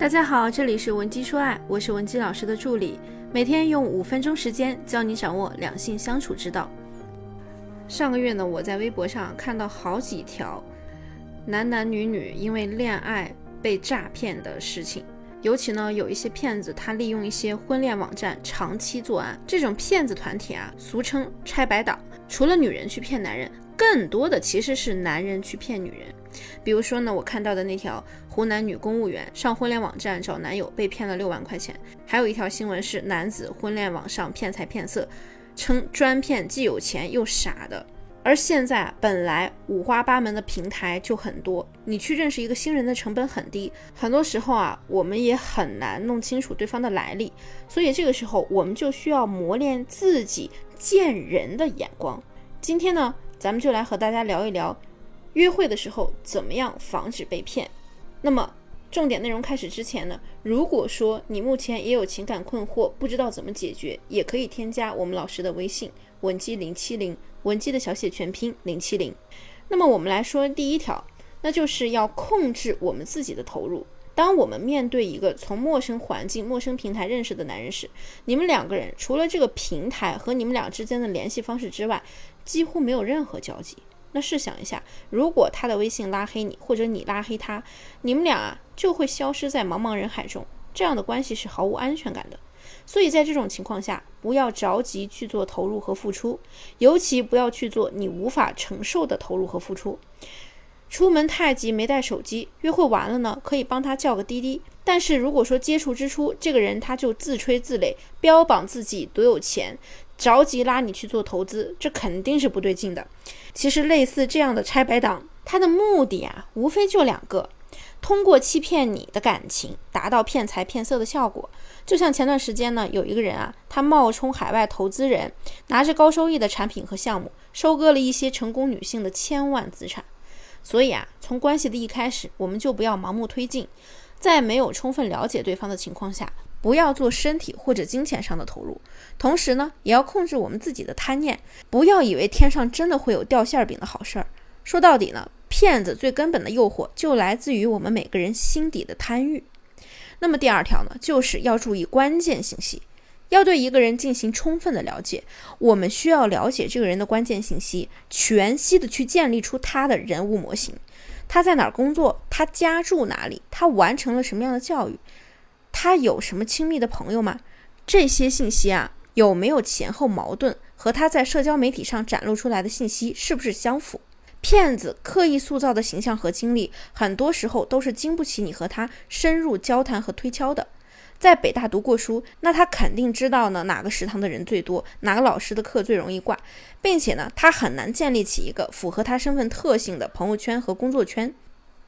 大家好，这里是文姬说爱，我是文姬老师的助理，每天用五分钟时间教你掌握两性相处之道。上个月呢，我在微博上看到好几条男男女女因为恋爱被诈骗的事情，尤其呢有一些骗子，他利用一些婚恋网站长期作案。这种骗子团体啊，俗称拆白党，除了女人去骗男人，更多的其实是男人去骗女人。比如说呢，我看到的那条湖南女公务员上婚恋网站找男友被骗了六万块钱，还有一条新闻是男子婚恋网上骗财骗色，称专骗既有钱又傻的。而现在本来五花八门的平台就很多，你去认识一个新人的成本很低，很多时候啊，我们也很难弄清楚对方的来历，所以这个时候我们就需要磨练自己见人的眼光。今天呢，咱们就来和大家聊一聊。约会的时候怎么样防止被骗？那么重点内容开始之前呢，如果说你目前也有情感困惑，不知道怎么解决，也可以添加我们老师的微信文姬零七零，文姬的小写全拼零七零。那么我们来说第一条，那就是要控制我们自己的投入。当我们面对一个从陌生环境、陌生平台认识的男人时，你们两个人除了这个平台和你们俩之间的联系方式之外，几乎没有任何交集。那试想一下，如果他的微信拉黑你，或者你拉黑他，你们俩啊就会消失在茫茫人海中，这样的关系是毫无安全感的。所以在这种情况下，不要着急去做投入和付出，尤其不要去做你无法承受的投入和付出。出门太急没带手机，约会完了呢，可以帮他叫个滴滴。但是如果说接触之初，这个人他就自吹自擂，标榜自己多有钱。着急拉你去做投资，这肯定是不对劲的。其实类似这样的拆白党，他的目的啊，无非就两个：通过欺骗你的感情，达到骗财骗色的效果。就像前段时间呢，有一个人啊，他冒充海外投资人，拿着高收益的产品和项目，收割了一些成功女性的千万资产。所以啊，从关系的一开始，我们就不要盲目推进，在没有充分了解对方的情况下。不要做身体或者金钱上的投入，同时呢，也要控制我们自己的贪念，不要以为天上真的会有掉馅儿饼的好事儿。说到底呢，骗子最根本的诱惑就来自于我们每个人心底的贪欲。那么第二条呢，就是要注意关键信息，要对一个人进行充分的了解。我们需要了解这个人的关键信息，全息的去建立出他的人物模型。他在哪儿工作？他家住哪里？他完成了什么样的教育？他有什么亲密的朋友吗？这些信息啊，有没有前后矛盾？和他在社交媒体上展露出来的信息是不是相符？骗子刻意塑造的形象和经历，很多时候都是经不起你和他深入交谈和推敲的。在北大读过书，那他肯定知道呢哪个食堂的人最多，哪个老师的课最容易挂，并且呢，他很难建立起一个符合他身份特性的朋友圈和工作圈。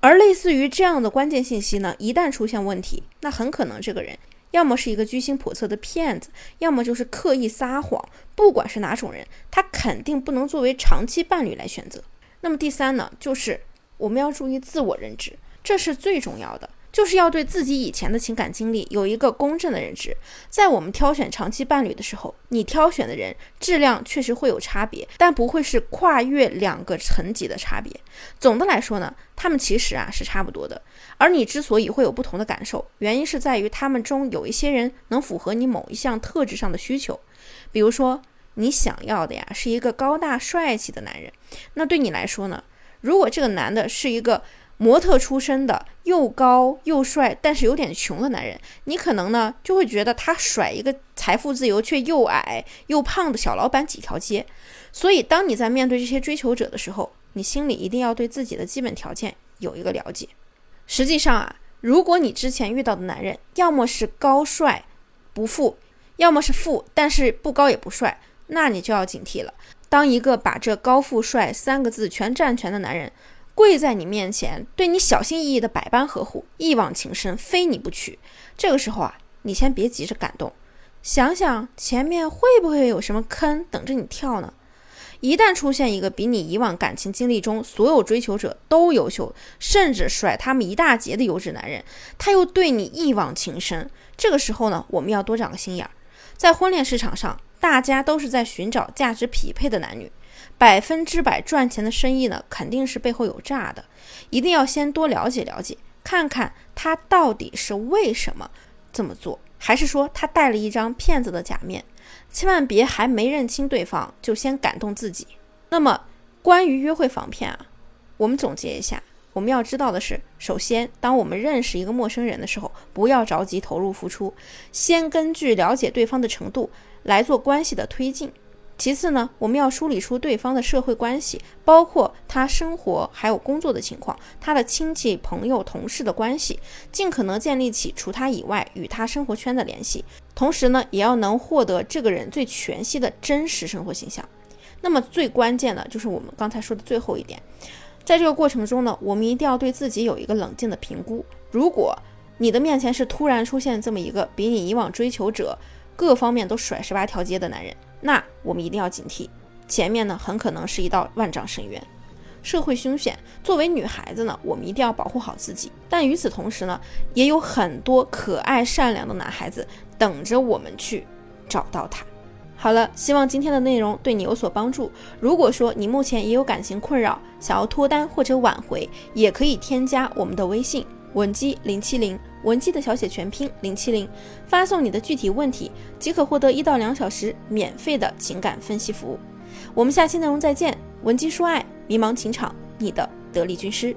而类似于这样的关键信息呢，一旦出现问题，那很可能这个人要么是一个居心叵测的骗子，要么就是刻意撒谎。不管是哪种人，他肯定不能作为长期伴侣来选择。那么第三呢，就是我们要注意自我认知，这是最重要的。就是要对自己以前的情感经历有一个公正的认知，在我们挑选长期伴侣的时候，你挑选的人质量确实会有差别，但不会是跨越两个层级的差别。总的来说呢，他们其实啊是差不多的。而你之所以会有不同的感受，原因是在于他们中有一些人能符合你某一项特质上的需求。比如说，你想要的呀是一个高大帅气的男人，那对你来说呢，如果这个男的是一个。模特出身的又高又帅，但是有点穷的男人，你可能呢就会觉得他甩一个财富自由却又矮又胖的小老板几条街。所以，当你在面对这些追求者的时候，你心里一定要对自己的基本条件有一个了解。实际上啊，如果你之前遇到的男人要么是高帅不富，要么是富但是不高也不帅，那你就要警惕了。当一个把这高富帅三个字全占全的男人。跪在你面前，对你小心翼翼的百般呵护，一往情深，非你不娶。这个时候啊，你先别急着感动，想想前面会不会有什么坑等着你跳呢？一旦出现一个比你以往感情经历中所有追求者都优秀，甚至甩他们一大截的优质男人，他又对你一往情深，这个时候呢，我们要多长个心眼儿。在婚恋市场上，大家都是在寻找价值匹配的男女。百分之百赚钱的生意呢，肯定是背后有诈的，一定要先多了解了解，看看他到底是为什么这么做，还是说他戴了一张骗子的假面？千万别还没认清对方就先感动自己。那么，关于约会防骗啊，我们总结一下，我们要知道的是，首先，当我们认识一个陌生人的时候，不要着急投入付出，先根据了解对方的程度来做关系的推进。其次呢，我们要梳理出对方的社会关系，包括他生活还有工作的情况，他的亲戚、朋友、同事的关系，尽可能建立起除他以外与他生活圈的联系。同时呢，也要能获得这个人最全息的真实生活形象。那么最关键的就是我们刚才说的最后一点，在这个过程中呢，我们一定要对自己有一个冷静的评估。如果你的面前是突然出现这么一个比你以往追求者各方面都甩十八条街的男人，那我们一定要警惕，前面呢很可能是一道万丈深渊，社会凶险。作为女孩子呢，我们一定要保护好自己。但与此同时呢，也有很多可爱善良的男孩子等着我们去找到他。好了，希望今天的内容对你有所帮助。如果说你目前也有感情困扰，想要脱单或者挽回，也可以添加我们的微信文姬零七零。文姬的小写全拼零七零，发送你的具体问题，即可获得一到两小时免费的情感分析服务。我们下期内容再见，文姬说爱，迷茫情场，你的得力军师。